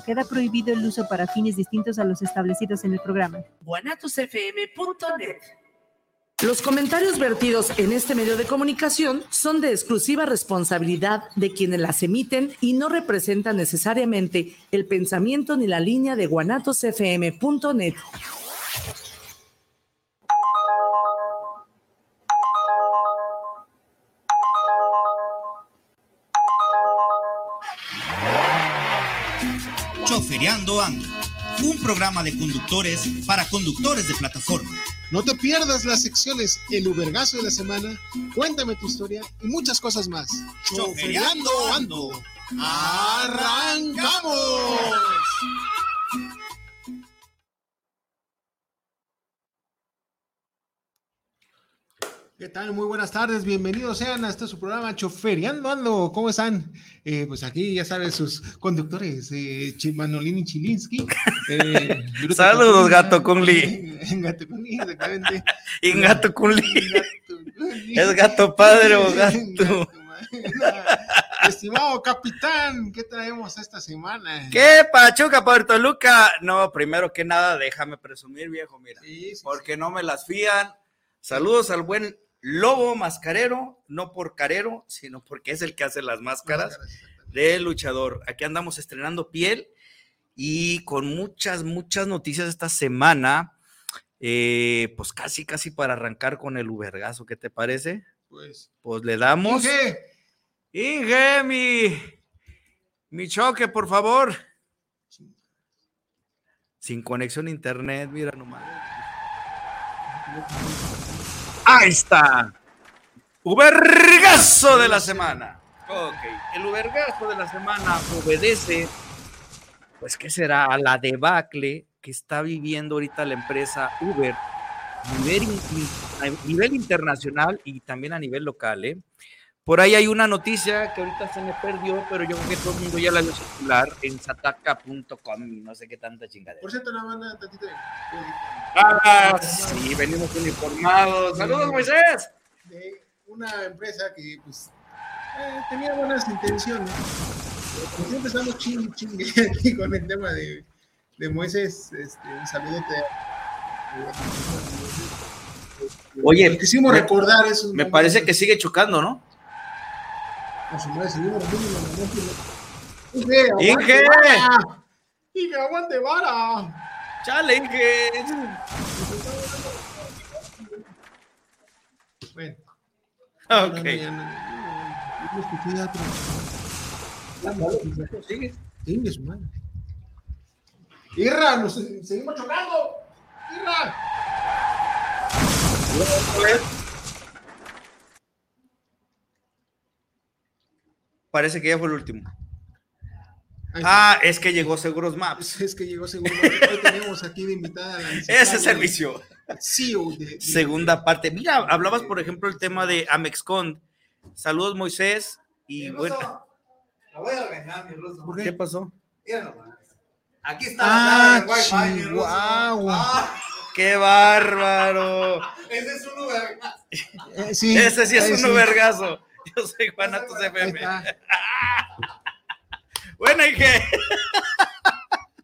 Queda prohibido el uso para fines distintos a los establecidos en el programa. guanatosfm.net Los comentarios vertidos en este medio de comunicación son de exclusiva responsabilidad de quienes las emiten y no representan necesariamente el pensamiento ni la línea de guanatosfm.net. Choferiando Ando, un programa de conductores para conductores de plataforma. No te pierdas las secciones El Ubergazo de la Semana, Cuéntame tu historia y muchas cosas más. Choferiando Ando. ¡Arrancamos! ¿Qué tal? Muy buenas tardes, bienvenidos sean a este su programa Choferiando Ando. ¿Cómo están? Eh, pues aquí ya saben sus conductores, eh, Manolini y Chilinsky. Eh, Saludos, Gato Kunli. Gato Kunli, exactamente. Y Gato Kunli. ¿Es gato padre o gato? Estimado capitán, ¿qué traemos esta semana? ¿Qué Pachuca, Puerto Luca? No, primero que nada, déjame presumir, viejo, mira. Sí, sí, Porque no me las fían. Saludos al buen Lobo Mascarero, no por carero, sino porque es el que hace las máscaras de luchador. Aquí andamos estrenando piel y con muchas, muchas noticias esta semana. Eh, pues casi, casi para arrancar con el Ubergazo, ¿qué te parece? Pues, Pues le damos. Inge, Inge, mi, mi choque, por favor. Sin conexión a internet, mira nomás. Ahí está. Ubergazo de la semana. Ok, el Ubergazo de la semana obedece, pues, ¿qué será? A la debacle que está viviendo ahorita la empresa Uber nivel, a nivel internacional y también a nivel local, ¿eh? Por ahí hay una noticia que ahorita se me perdió, pero yo creo que todo el mundo ya la vio circular en sataka.com y no sé qué tanta chingadera. por cierto, nada más tantito. de- Ah, sí, venimos uniformados. Saludos, Moisés. de una empresa que pues eh, tenía buenas intenciones. Pero siempre estamos chingue chingue aquí con el tema de, de Moisés. Este, un saludote. Oye, quisimos recordar eso. Me parece que sigue chocando, ¿no? Inge, aguante Inge. vara. Inge, aguante vara. Chale, Inge. Bueno, Ok. Sigue. Su madre. Irra, nos seguimos chocando. Irra. Parece que ya fue el último. Ah, es que llegó Seguros Maps. Es que llegó segundo. Hoy tenemos aquí de invitada a la licenciada Ese servicio. CEO de, de- Segunda parte. Mira, hablabas, por ejemplo, el tema de Amexcon. Saludos, Moisés. Y bueno, La voy a regañar, mi ruso. ¿Por ¿qué qué? pasó? Mira nomás. Aquí está Ah, Wi-Fi. Ah, ¡Qué bárbaro! ese es un Uber. Eh, sí, Ese sí es ahí un vergazo. Yo soy Guanatos Ahí FM. Bueno, Inge.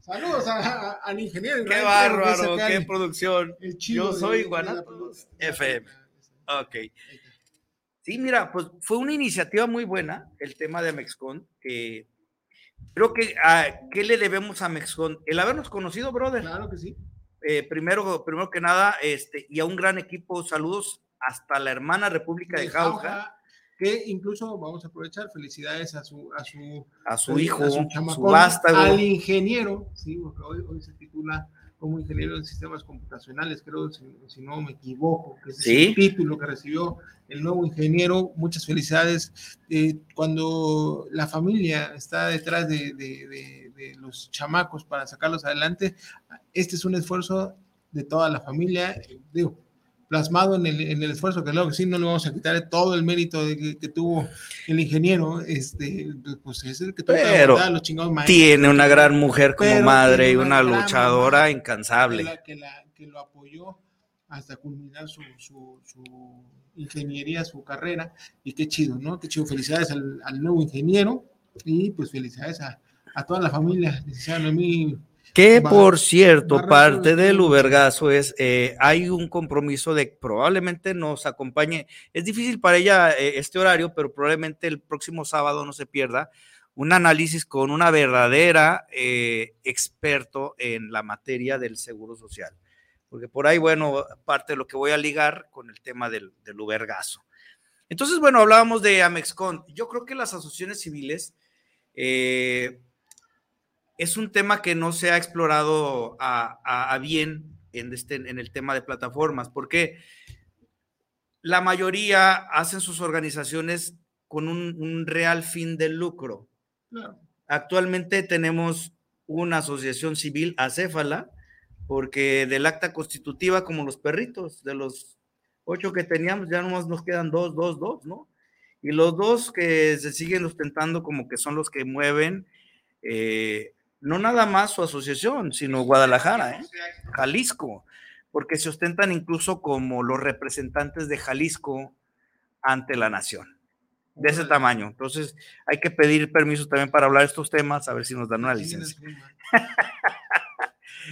Saludos a- a- al ingeniero. ¡Qué bárbaro! ¡Qué producción! Yo soy Guanatos. FM. Ok. Sí, mira, pues fue una iniciativa muy buena el tema de Amexcon. que creo que, ah, ¿qué le debemos a Amexcon? El habernos conocido, brother. Claro que sí. Eh, primero, primero que nada, este, y a un gran equipo, saludos hasta la hermana República de De Jauja, Jauja, Que incluso vamos a aprovechar. Felicidades a su, a su a su hijo, a su su, chamacón, vástago. al ingeniero, sí, porque hoy, hoy se titula como ingeniero en sistemas computacionales, creo, si, si no me equivoco, que ese Sí. es el título que recibió el nuevo ingeniero. Muchas felicidades. Eh, cuando la familia está detrás de, de- de- de los chamacos para sacarlos adelante, este es un esfuerzo de toda la familia, eh, digo, plasmado en el, en el esfuerzo, que luego sí no le vamos a quitar todo el mérito de que, que tuvo el ingeniero, este, pues es el que tuvo que Pero a los chingados maestros. Tiene una gran mujer como Pero madre y una luchadora mamá incansable. Que, la- que la- que lo apoyó hasta culminar su, su- su ingeniería, su carrera, y qué chido, ¿no? Qué chido, felicidades al, al nuevo ingeniero, y pues felicidades a, a toda la familia, licenciada Noemí. Que por cierto, parte de del. Ubergazo es, eh, hay un compromiso de que probablemente nos acompañe. Es difícil para ella eh, este horario, pero probablemente el próximo sábado no se pierda un análisis con una verdadera eh, experto en la materia del seguro social. Porque por ahí, bueno, parte de lo que voy a ligar con el tema del, del Ubergazo. Entonces, bueno, hablábamos de Amexcon. Yo creo que las asociaciones civiles eh, es un tema que no se ha explorado a, a- a bien en, este, en el tema de plataformas, porque la mayoría hacen sus organizaciones con un, un real fin de lucro. Claro. Actualmente tenemos una asociación civil acéfala, porque del acta constitutiva, como los perritos, de los ocho que teníamos, ya nomás nos quedan dos, dos, dos, ¿no? Y los dos que se siguen ostentando como que son los que mueven, eh, no nada más su asociación, sino Guadalajara, ¿eh? Jalisco, porque se ostentan incluso como los representantes de Jalisco ante la nación, de ese tamaño. Entonces, hay que pedir permiso también para hablar de estos temas, a ver si nos dan una licencia.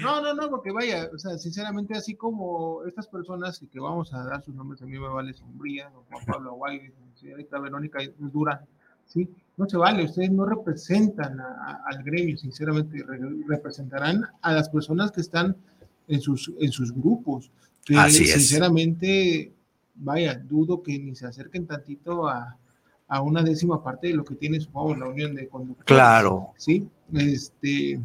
No, no, no, porque vaya, o sea, sinceramente, así como estas personas, que vamos a dar sus nombres, a mí me vale Sombría, Juan Pablo Aguay, señorita Verónica Dura, ¿sí? No se vale, ustedes no representan a- a- al gremio, sinceramente, re- representarán a las personas que están en sus, en sus grupos, que Así es. sinceramente, vaya, dudo que ni se acerquen tantito a, a una décima parte de lo que tiene, supongamos, la unión de conductores. Claro. Sí, este,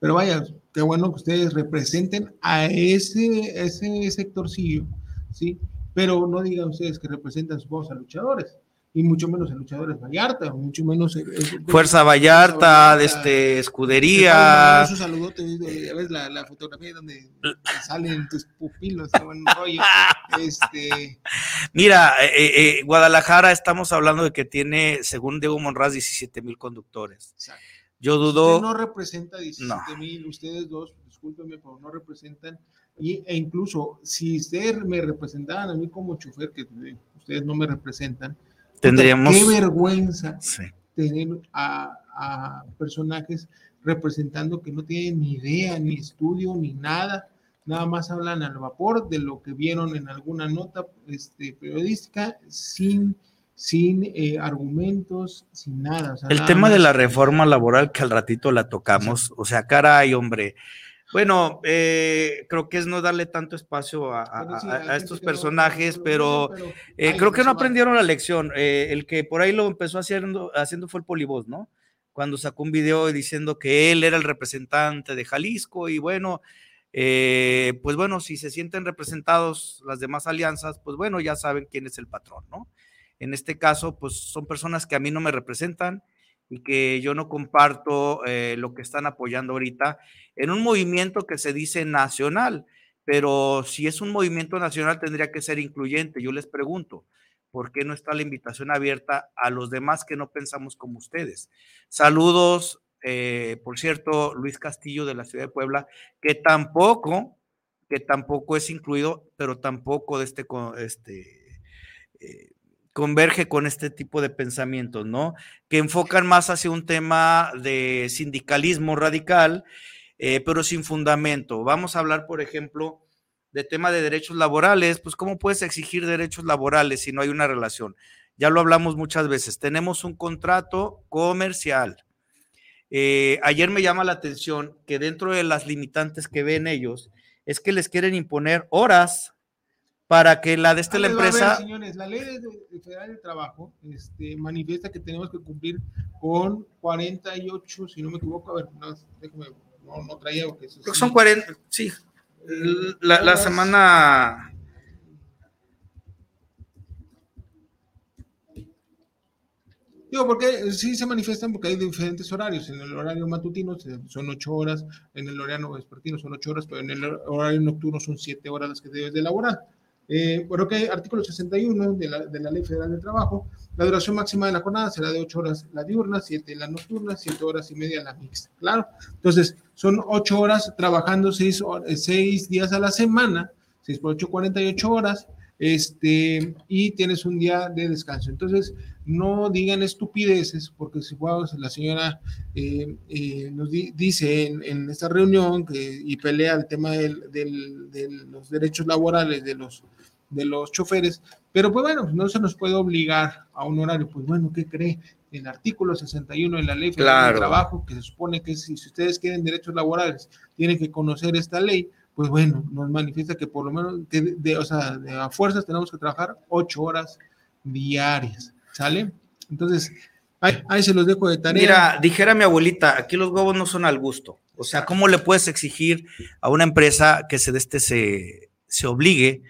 pero vaya, qué bueno que ustedes representen a ese, ese sectorcillo, ¿sí? Pero no digan ustedes que representan, supongamos, a luchadores, y mucho menos a luchadores Vallarta, mucho menos... eh, eh, Fuerza Vallarta, de este, te escudería. Un ves la, la fotografía donde salen tus pupilos, qué buen rollo. Este, Mira, eh, eh, eh, Guadalajara estamos hablando de que tiene, según Diego Monraz, 17 mil conductores. exacto. Yo Usted dudo, no representa 17 mil, ustedes dos, discúlpenme, pero no representan. Y, e incluso, si ustedes me representaran a mí como chofer, que ustedes no me representan, tendríamos... Qué vergüenza Sí. tener a, a personajes representando que no tienen ni idea, ni estudio, ni nada. Nada más hablan al vapor de lo que vieron en alguna nota este, periodística sin, sin eh, argumentos, sin nada. o sea, El nada tema de la reforma laboral que al ratito la tocamos, o sea, caray, hombre. Bueno, eh, creo que es no darle tanto espacio a, a- Pero sí, a- hay a gente estos personajes, no- pero pero, eh, creo que no aprendieron la lección. Eh, el que por ahí lo empezó haciendo, haciendo fue el Polivoz, ¿no? Cuando sacó un video diciendo que él era el representante de Jalisco y bueno, eh, pues bueno, si se sienten representados las demás alianzas, pues bueno, ya saben quién es el patrón, ¿no? En este caso, pues son personas que a mí no me representan y que yo no comparto eh, lo que están apoyando ahorita en un movimiento que se dice nacional, pero si es un movimiento nacional tendría que ser incluyente. Yo les pregunto, ¿por qué no está la invitación abierta a los demás que no pensamos como ustedes? Saludos, eh, por cierto, Luis Castillo de la ciudad de Puebla, que tampoco, que tampoco es incluido, pero tampoco de este, este eh, converge con este tipo de pensamientos, ¿no? Que enfocan más hacia un tema de sindicalismo radical, eh, pero sin fundamento. Vamos a hablar, por ejemplo, de tema de derechos laborales, pues ¿cómo puedes exigir derechos laborales si no hay una relación? Ya lo hablamos muchas veces, tenemos un contrato comercial. Eh, ayer me llama la atención que dentro de las limitantes que ven ellos, es que les quieren imponer horas para que la de esta la ver, empresa señores, la ley de- de federal de trabajo este, manifiesta que tenemos que cumplir con 48, si no me equivoco, a ver, no, déjame, no, no traía porque eso que sí. son 40, sí. La, la semana. Digo, porque sí se manifiestan porque hay diferentes horarios. En el horario matutino son ocho horas, en el horario vespertino son ocho horas, pero en el horario nocturno son siete horas las que debes de elaborar. Eh, bueno, que artículo 61 de la, de la Ley Federal del Trabajo, la duración máxima de la jornada será de ocho horas la diurna, siete la nocturna, siete horas y media la mixta, claro. Entonces, son ocho horas trabajando seis, hor- eh, seis días a la semana, seis por ocho, 48 horas, este, y tienes un día de descanso. Entonces, no digan estupideces, porque si pues, la señora eh, eh, nos di- dice en, en esta reunión que, y pelea el tema de los derechos laborales de los, de los choferes, pero pues bueno, no se nos puede obligar a un horario. Pues bueno, ¿qué cree? El artículo 61 de la Ley Federal Claro. del Trabajo, que se supone que si, si ustedes quieren derechos laborales, tienen que conocer esta ley, pues bueno, nos manifiesta que por lo menos, de, de- o sea, de a fuerzas tenemos que trabajar ocho horas diarias, ¿sale? Entonces, ahí, ahí se los dejo de tarea. Mira, dijera mi abuelita, aquí los huevos no son al gusto. O sea, ¿cómo le puedes exigir a una empresa que se, este, se, se obligue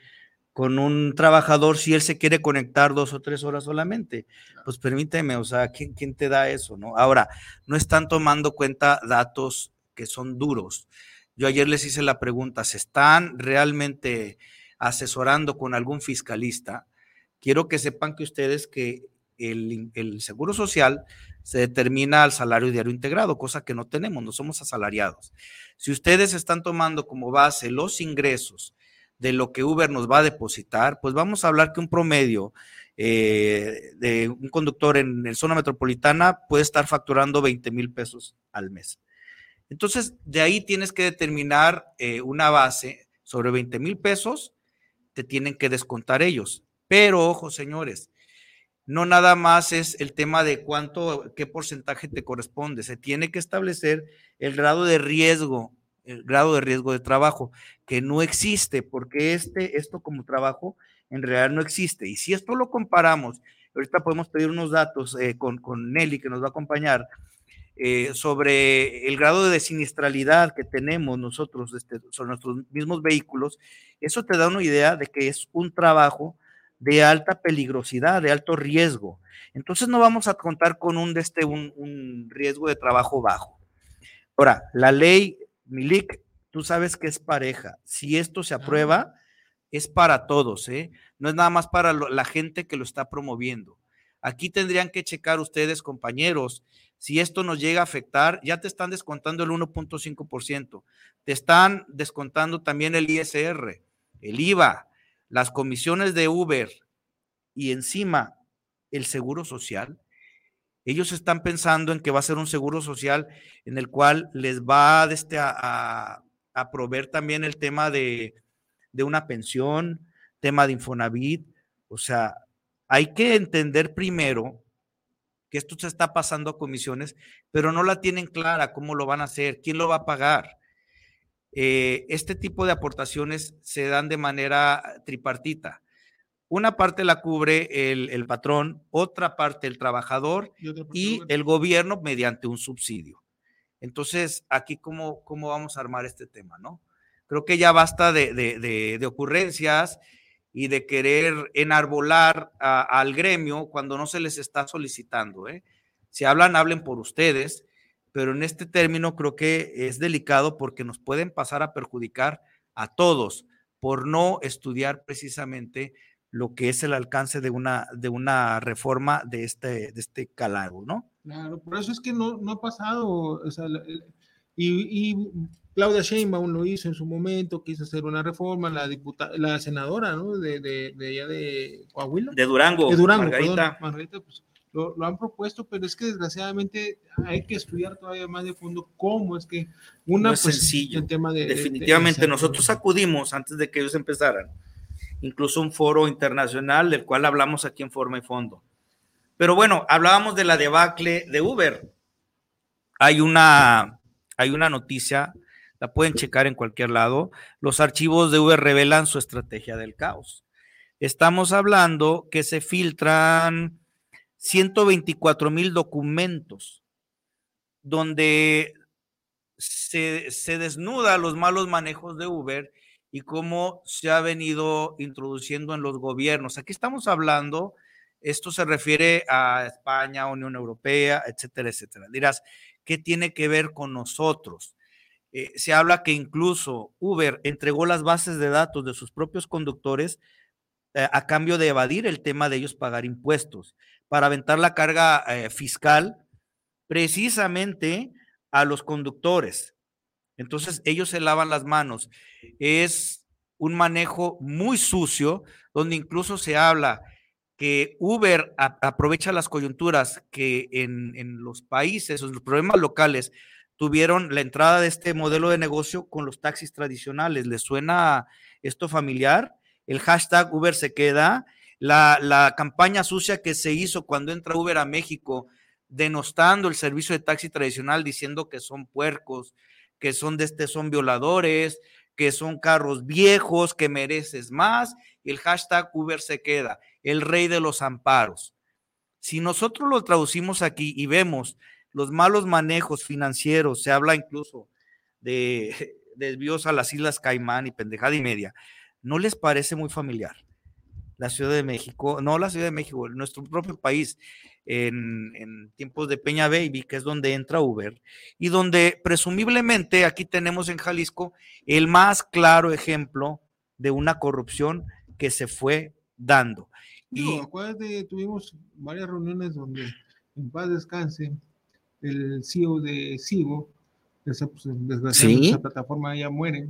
con un trabajador si él se quiere conectar dos o tres horas solamente? Pues permíteme, o sea, ¿quién, quién te da eso? no? Ahora, no están tomando cuenta datos que son duros. Yo ayer les hice la pregunta, ¿se están realmente asesorando con algún fiscalista? Quiero que sepan que ustedes que el, seguro social se determina al salario diario integrado, cosa que no tenemos, no somos asalariados. Si ustedes están tomando como base los ingresos de lo que Uber nos va a depositar, pues vamos a hablar que un promedio eh, de un conductor en el zona metropolitana puede estar facturando 20 mil pesos al mes. Entonces, de ahí tienes que determinar eh, una base sobre 20 mil pesos, te tienen que descontar ellos. Pero, ojo, señores, no nada más es el tema de cuánto, qué porcentaje te corresponde, se tiene que establecer el grado de riesgo, el grado de riesgo de trabajo, que no existe, porque este, esto como trabajo en realidad no existe. Y si esto lo comparamos, ahorita podemos pedir unos datos eh, con, con Nelly que nos va a acompañar, eh, sobre el grado de sinistralidad que tenemos nosotros este, sobre nuestros mismos vehículos, eso te da una idea de que es un trabajo de alta peligrosidad, de alto riesgo. Entonces no vamos a contar con un, este, un, un riesgo de trabajo bajo. Ahora, la ley Milik, tú sabes que es pareja. Si esto se aprueba, es para todos, ¿eh? No es nada más para lo, la gente que lo está promoviendo. Aquí tendrían que checar ustedes, compañeros, si esto nos llega a afectar, ya te están descontando el 1.5%, te están descontando también el ISR, el IVA, las comisiones de Uber y encima el seguro social. Ellos están pensando en que va a ser un seguro social en el cual les va este, a, a proveer también el tema de, de una pensión, tema de Infonavit. O sea, hay que entender primero que esto se está pasando a comisiones, pero no la tienen clara cómo lo van a hacer, quién lo va a pagar. Eh, este tipo de aportaciones se dan de manera tripartita. Una parte la cubre el, el patrón, otra parte el trabajador Y parte el gobierno mediante un subsidio. Entonces, aquí cómo, cómo vamos a armar este tema, ¿no? Creo que ya basta de, de, de, de ocurrencias y de querer enarbolar al gremio cuando no se les está solicitando. ¿eh? Si hablan, hablen por ustedes, pero en este término creo que es delicado porque nos pueden pasar a perjudicar a todos por no estudiar precisamente lo que es el alcance de una, de una reforma de este, de este calado, ¿no? Claro, por eso es que no, no ha pasado, y, y Claudia Sheinbaum lo hizo en su momento, quiso hacer una reforma, la diputada, la senadora, ¿no? De, de, de allá de Coahuila. De Durango, de Durango, Margarita. perdón, Margarita, pues lo, lo han propuesto, pero es que desgraciadamente hay que estudiar todavía más de fondo cómo es que una No es pues, sencillo. el tema de de- de- Definitivamente, de- nosotros acudimos antes de que ellos empezaran, incluso un foro internacional del cual hablamos aquí en forma y fondo. Pero bueno, hablábamos de la debacle de Uber. Hay una, hay una noticia, la pueden checar en cualquier lado. Los archivos de Uber revelan su estrategia del caos. Estamos hablando que se filtran 124 mil documentos donde se, se desnuda los malos manejos de Uber y cómo se ha venido introduciendo en los gobiernos. Aquí estamos hablando, esto se refiere a España, Unión Europea, etcétera, etcétera. Dirás, ¿qué tiene que ver con nosotros? Eh, se habla que incluso Uber entregó las bases de datos de sus propios conductores eh, a cambio de evadir el tema de ellos pagar impuestos, para aventar la carga eh, fiscal precisamente a los conductores. Entonces ellos se lavan las manos. Es un manejo muy sucio, donde incluso se habla que Uber aprovecha las coyunturas que en, en los países en los problemas locales tuvieron la entrada de este modelo de negocio con los taxis tradicionales. ¿Les suena esto familiar? El hashtag Uber se queda, la, la campaña sucia que se hizo cuando entra Uber a México, denostando el servicio de taxi tradicional, diciendo que son puercos, que son de este, son violadores, que son carros viejos, que mereces más, y el hashtag Uber se queda, el rey de los amparos. Si nosotros lo traducimos aquí y vemos los malos manejos financieros, se habla incluso de desvíos a las Islas Caimán y pendejada y media, ¿no les parece muy familiar? La Ciudad de México, no la Ciudad de México, nuestro propio país, en, en tiempos de Peña Baby, que es donde entra Uber, y donde presumiblemente aquí tenemos en Jalisco el más claro ejemplo de una corrupción que se fue dando. Y acuérdate, tuvimos varias reuniones donde en paz descanse el CEO de Sigo, esa, pues, desgraciadamente Sí. esa plataforma ya muere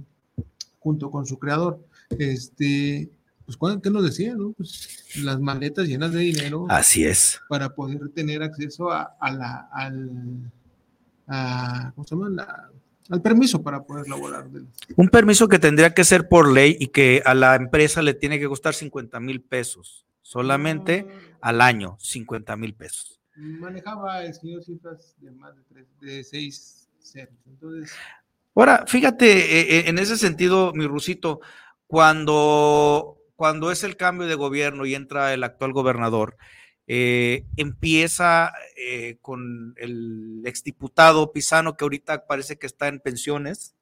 junto con su creador. Este, pues, ¿cuál- ¿qué nos decía? No? Pues, las maletas llenas de dinero así es. para poder tener acceso a, a la, al, a- ¿cómo se llama? La- al permiso para poder laborar. Un permiso que tendría que ser por ley y que a la empresa le tiene que costar 50 mil pesos, solamente al año, 50 mil pesos. Manejaba el señor cifras de más de, tres, de seis ceros. Entonces, Ahora, fíjate, eh, eh, en ese sentido, mi Rusito, cuando, cuando es el cambio de gobierno y entra el actual gobernador, eh, empieza eh, con el exdiputado Pisano, que ahorita parece que está en pensiones,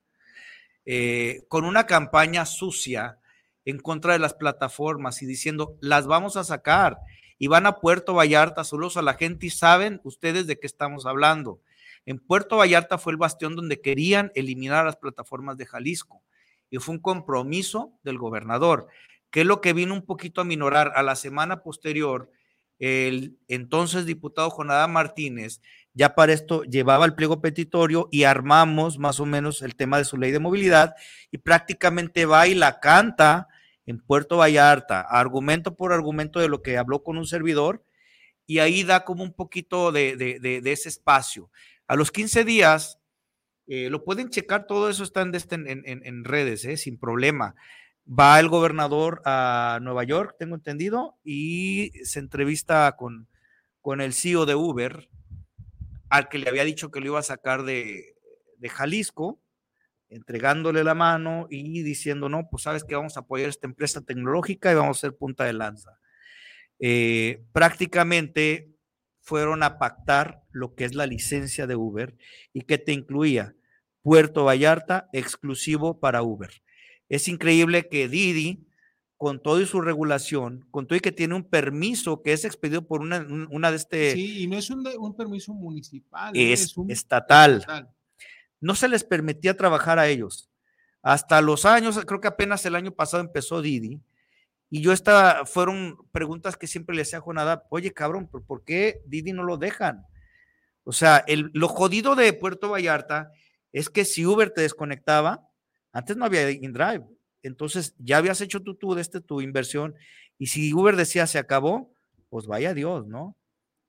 eh, con una campaña sucia en contra de las plataformas y diciendo, las vamos a sacar y van a Puerto Vallarta, solos a la gente y saben ustedes de qué estamos hablando. En Puerto Vallarta fue el bastión donde querían eliminar las plataformas de Jalisco y fue un compromiso del gobernador, que es lo que vino un poquito a minorar a la semana posterior. El entonces diputado Jonadá Martínez ya para esto llevaba el pliego petitorio y armamos más o menos el tema de su ley de movilidad y prácticamente va y la canta en Puerto Vallarta, argumento por argumento de lo que habló con un servidor y ahí da como un poquito de, de, ese espacio. A los 15 días, eh, lo pueden checar, todo eso está en, en redes, eh, sin problema. Va el gobernador a Nueva York, tengo entendido, y se entrevista con, con el CEO de Uber, al que le había dicho que lo iba a sacar de, de Jalisco, entregándole la mano y diciendo, no, pues sabes que vamos a apoyar esta empresa tecnológica y vamos a ser punta de lanza. Eh, prácticamente fueron a pactar lo que es la licencia de Uber y que te incluía Puerto Vallarta exclusivo para Uber. Es increíble que Didi, con todo y su regulación, con todo y que tiene un permiso que es expedido por una, una de este... Sí, y no es un, un permiso municipal. Es, es un estatal. estatal. No se les permitía trabajar a ellos. Hasta los años, creo que apenas el año pasado empezó Didi, y yo estaba, fueron preguntas que siempre le hacía a Jonadab, oye cabrón, ¿por qué Didi no lo dejan? O sea, el, lo jodido de Puerto Vallarta es que si Uber te desconectaba, antes no había InDrive, entonces ya habías hecho tú, tú este, tu inversión, y si Uber decía se acabó, pues vaya Dios, ¿no?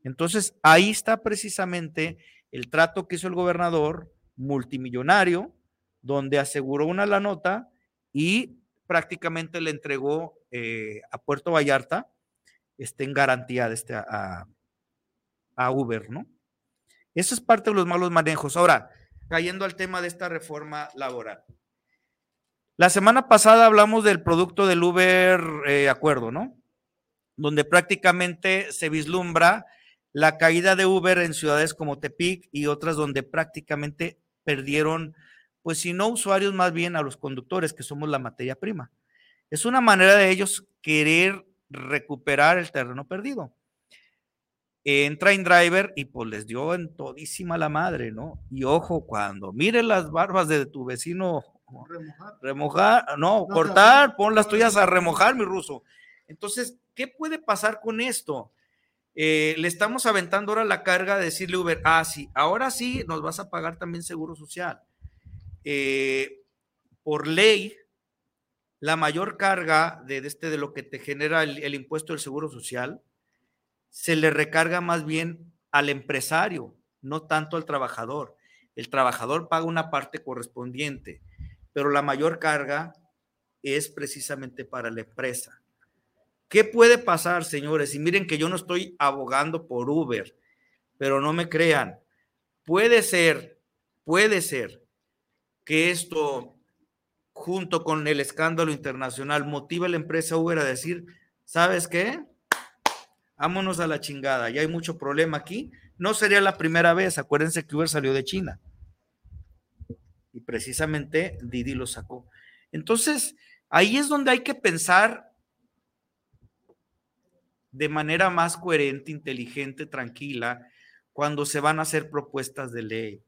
Entonces ahí está precisamente el trato que hizo el gobernador multimillonario, donde aseguró una la nota y prácticamente le entregó eh, a Puerto Vallarta este, en garantía de este, a, a, Uber, ¿no? Eso es parte de los malos manejos. Ahora, cayendo al tema de esta reforma laboral. La semana pasada hablamos del producto del Uber eh, Acuerdo, ¿no? Donde prácticamente se vislumbra la caída de Uber en ciudades como Tepic y otras donde prácticamente perdieron, pues si no usuarios, más bien a los conductores, que somos la materia prima. Es una manera de ellos querer recuperar el terreno perdido. Entra InDriver y pues les dio en todísima la madre, ¿no? Y ojo, cuando miren las barbas de tu vecino, remojar, remojar no, no, cortar, no, pon las tuyas a remojar, mi ruso. Entonces, ¿qué puede pasar con esto? Eh, le estamos aventando ahora la carga de decirle Uber, ah, sí, ahora sí nos vas a pagar también seguro social. Eh, por ley, la mayor carga de, de este, de lo que te genera el, el impuesto del seguro social se le recarga más bien al empresario, no tanto al trabajador. El trabajador paga una parte correspondiente, pero la mayor carga es precisamente para la empresa. ¿Qué puede pasar, señores? Y miren que yo no estoy abogando por Uber, pero no me crean. Puede ser, puede ser que esto, junto con el escándalo internacional, motive a la empresa Uber a decir, ¿sabes qué? Vámonos a la chingada, ya hay mucho problema aquí. No sería la primera vez, acuérdense que Uber salió de China. Y precisamente Didi lo sacó. Entonces, ahí es donde hay que pensar de manera más coherente, inteligente, tranquila, cuando se van a hacer propuestas de ley.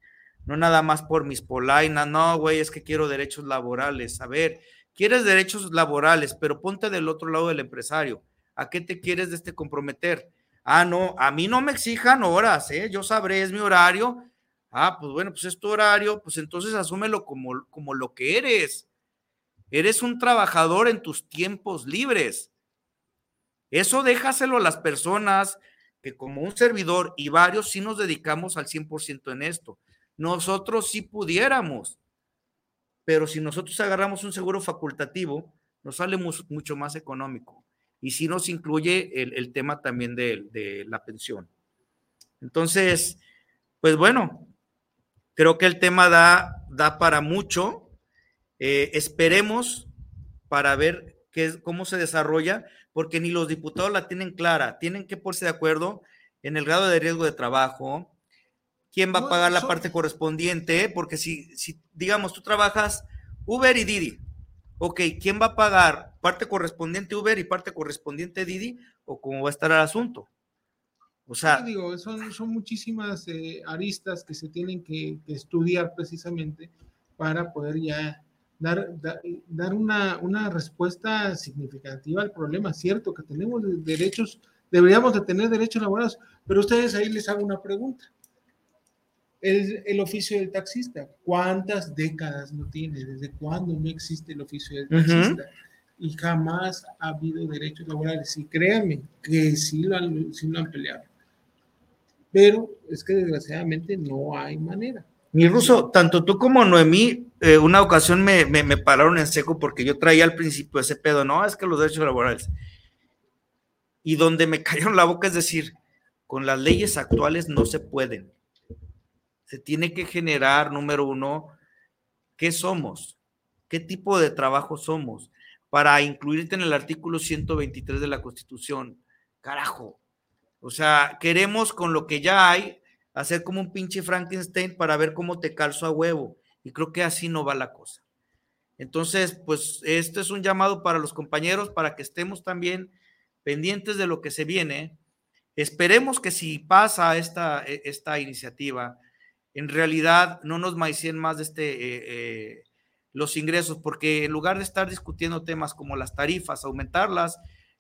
No nada más por mis polainas, no, güey, es que quiero derechos laborales. A ver, quieres derechos laborales, pero ponte del otro lado del empresario. ¿A qué te quieres de este comprometer? Ah, no, a mí no me exijan horas, ¿eh? Yo sabré, es mi horario. Ah, pues bueno, pues es tu horario, pues entonces asúmelo como, como lo que eres. Eres un trabajador en tus tiempos libres. Eso déjaselo a las personas que como un servidor y varios sí nos dedicamos al 100% en esto. Nosotros sí pudiéramos, pero si nosotros agarramos un seguro facultativo, nos sale mucho más económico. Y sí nos incluye el, el tema también de, de, la pensión. Entonces, pues bueno, creo que el tema da, da para mucho. Eh, esperemos para ver qué, cómo se desarrolla, porque ni los diputados la tienen clara. Tienen que ponerse de acuerdo en el grado de riesgo de trabajo, quién va a pagar la parte correspondiente, porque si, si, digamos, tú trabajas Uber y Didi, ok, ¿quién va a pagar parte correspondiente Uber y parte correspondiente Didi? ¿O cómo va a estar el asunto? O sea, sí, digo, son, son muchísimas eh, aristas que se tienen que, que, estudiar precisamente para poder ya dar, dar, dar una, una, respuesta significativa al problema. Cierto que tenemos derechos, deberíamos de tener derechos laborales, pero ustedes ahí les hago una pregunta. El, el, oficio del taxista, ¿cuántas décadas no tiene? ¿Desde cuándo no existe el oficio del taxista? Uh -huh. Y jamás ha habido derechos laborales. Y créanme que sí lo han, sí lo han peleado. Pero es que desgraciadamente no hay manera. Mi ruso, tanto tú como Noemí, eh, una ocasión me, me, me, pararon en seco porque yo traía al principio ese pedo, no, es que los derechos laborales. Y donde me cayeron la boca es decir, con las leyes actuales no se pueden. Se tiene que generar, número uno, ¿qué somos? ¿Qué tipo de trabajo somos? Para incluirte en el artículo 123 de la Constitución. Carajo. O sea, queremos con lo que ya hay hacer como un pinche Frankenstein para ver cómo te calzo a huevo. Y creo que así no va la cosa. Entonces, pues este es un llamado para los compañeros para que estemos también pendientes de lo que se viene. Esperemos que si pasa esta, esta iniciativa, en realidad no nos maicien más de este, eh, eh, los ingresos, porque en lugar de estar discutiendo temas como las tarifas, aumentarlas,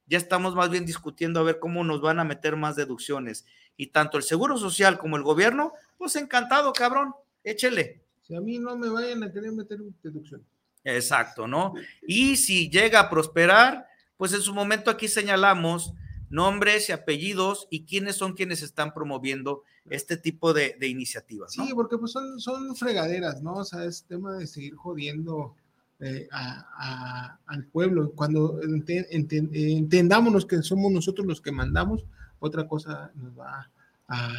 ya estamos más bien discutiendo a ver cómo nos van a meter más deducciones. Y tanto el Seguro Social como el gobierno, pues encantado, cabrón, échele. Si a mí no me vayan a querer meter deducciones. Exacto, ¿no? Y si llega a prosperar, pues en su momento aquí señalamos nombres y apellidos y quiénes son quienes están promoviendo este tipo de, de iniciativas. ¿no? Sí, porque pues son, son fregaderas, ¿no? O sea, es tema de seguir jodiendo eh, a, a, al pueblo. Cuando ent, ent, entendámonos que somos nosotros los que mandamos, otra cosa nos va a,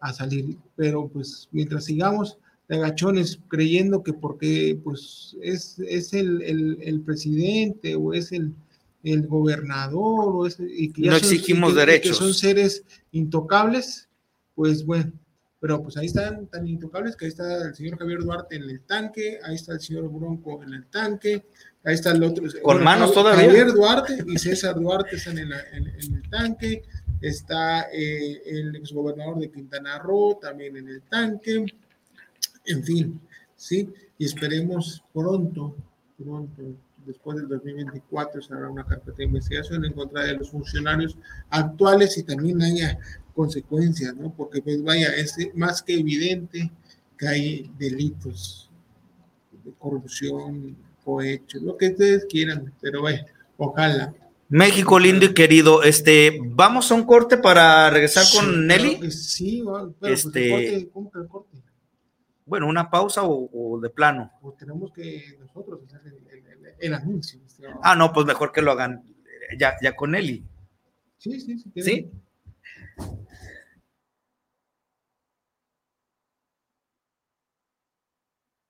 a salir. Pero pues mientras sigamos de agachones creyendo que porque pues es, es el, el, el presidente o es el, el gobernador o es, y que no son, exigimos que, derechos. que son seres intocables, pues bueno, pero pues ahí están tan intocables que ahí está el señor Javier Duarte en el tanque, ahí está el señor Bronco en el tanque, ahí está el otro. Con bueno, manos todavía. Javier Duarte y César Duarte están en, la, en, en el tanque, está eh, el exgobernador de Quintana Roo también en el tanque, en fin, sí, y esperemos pronto, pronto, después del 2024 se hará una carpeta de investigación en contra de los funcionarios actuales y también haya consecuencias, ¿no? Porque pues vaya, es más que evidente que hay delitos de corrupción, cohecho, lo que ustedes quieran, pero bueno, ojalá. México lindo y querido, este, vamos a un corte para regresar Sí, con Nelly. Sí, pero pues Este- el corte, ¿cómo que el corte? Bueno, una pausa o, o de plano. Pues tenemos que nosotros hacer el, el- anuncio. ¿no? Ah, no, pues mejor que lo hagan ya, ya con Nelly. Sí, sí, sí. ¿Sí?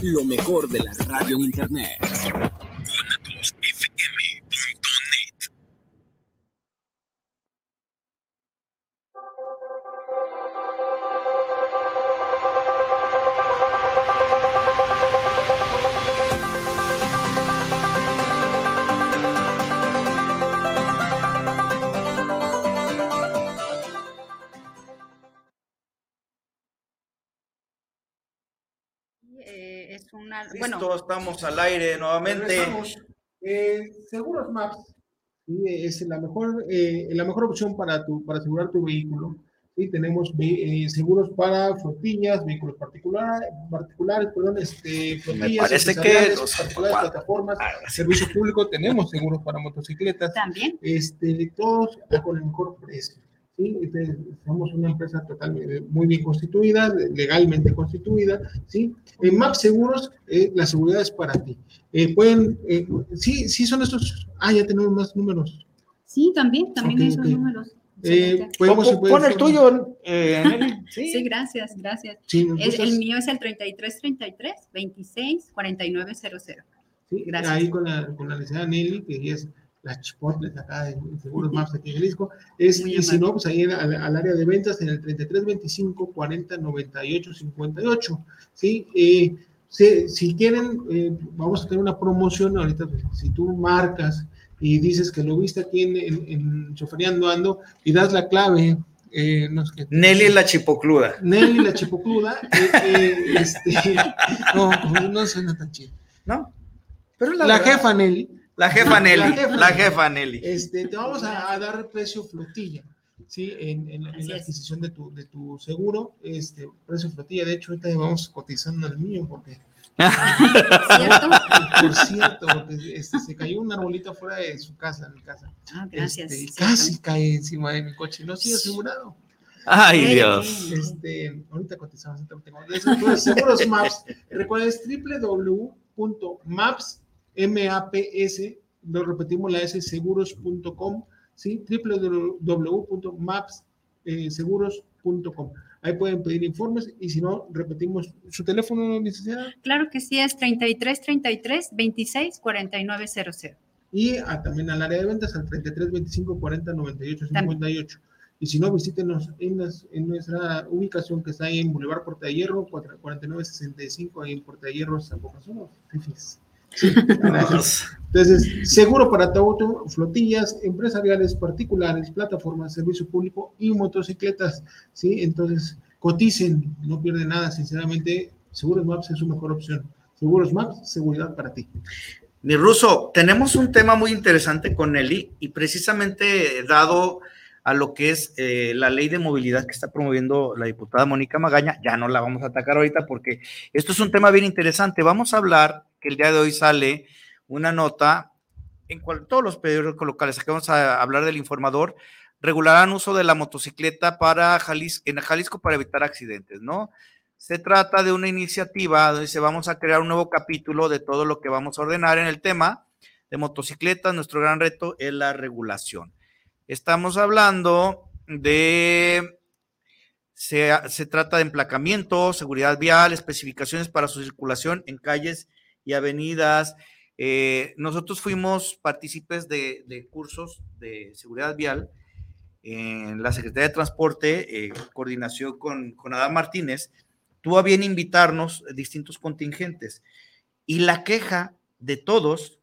lo mejor de la radio internet. Es una, Listo, bueno, estamos al aire nuevamente. Eh, Seguros Maps sí, es la mejor, eh, la mejor opción para, tu, para asegurar tu vehículo. Sí, tenemos eh, seguros para flotillas, vehículos particulares, particulares perdón, este, flotillas, parece que los- particulares, plataformas, servicio público, tenemos seguros para motocicletas. también. Este, todos con el mejor precio. ¿Sí? Este, somos una empresa totalmente muy bien constituida, legalmente constituida. ¿sí? En MAP Seguros, eh, la seguridad es para ti. Eh, pueden, eh, sí, sí son estos. Ah, ya tenemos más números. Sí, también, también Ok, esos ok. números. Eh, podemos, Pon- Pon el tuyo, eh, Nelly. Sí, gracias, gracias. Sí, ¿nos Es- gustas? el mío es el 3333 26 4900. Sí, gracias. Ahí con la, con la licenciada Nelly, que ella es la chipotles acá de Seguros Maps aquí en Jalisco. Es, Muy y si no, pues ahí al, al área de ventas en el 33 25 40 98 58. ¿sí? Eh, si, si quieren, eh, vamos a tener una promoción ahorita. pues, si tú marcas y dices que lo viste aquí en, en, en Chofereando Ando y das la clave. Eh, no sé qué- Nelly es la chipocluda. Nelly la chipocluda. eh, eh, este, no, no suena tan chido. ¿No? Pero es La, verdad. jefa Nelly. La jefa Nelly. La jefa. La jefa Nelly. Este, te vamos a, a dar precio flotilla, ¿sí? En, en- en Así la adquisición de tu, de tu seguro, este, precio flotilla. De hecho, ahorita vamos cotizando el mío porque, ¿Cierto? por cierto, porque este, se cayó un arbolito fuera de su casa, en mi casa. Ah, gracias. Este, casi cae encima de mi coche, no estoy asegurado. Ay, Eh, Dios. Este, ahorita cotizamos. Entonces, Seguros Maps, recuerda es www.maps, M-A-P-S, lo repetimos la S, seguros.com, ¿sí? www.mapsseguros.com. Ahí pueden pedir informes y si no, repetimos su teléfono, licenciada, Claro que sí, es 3333 26 4900. y a- también al área de ventas al 33 25 40 98 58. Y si no, visítenos en, las- en nuestra ubicación que está ahí en Boulevard Puerta de Hierro, 4- 4965, ahí en Puerta de Hierro, San fifis. Sí. Entonces, seguro para tu auto, flotillas, empresariales, particulares, plataformas, servicio público y motocicletas. ¿sí? Entonces, coticen, no pierden nada, sinceramente, Seguros Maps es su mejor opción. Seguros Maps, seguridad para ti. Mi ruso, tenemos un tema muy interesante con Nelly y precisamente dado a lo que es eh, la ley de movilidad que está promoviendo la diputada Mónica Magaña, ya no la vamos a atacar ahorita porque esto es un tema bien interesante. Vamos a hablar que el día de hoy sale una nota en cual, todos los periódicos locales, aquí vamos a hablar del informador, regularán uso de la motocicleta para Jalisco, en Jalisco para evitar accidentes, ¿no? Se trata de una iniciativa donde se vamos a crear un nuevo capítulo de todo lo que vamos a ordenar en el tema de motocicletas. Nuestro gran reto es la regulación. Estamos hablando de, se, se trata de emplacamiento, seguridad vial, especificaciones para su circulación en calles y avenidas. Eh, nosotros fuimos partícipes de, cursos de seguridad vial en la Secretaría de Transporte, eh, coordinación con, con Adán Martínez, tuvo a bien invitarnos distintos contingentes. Y la queja de todos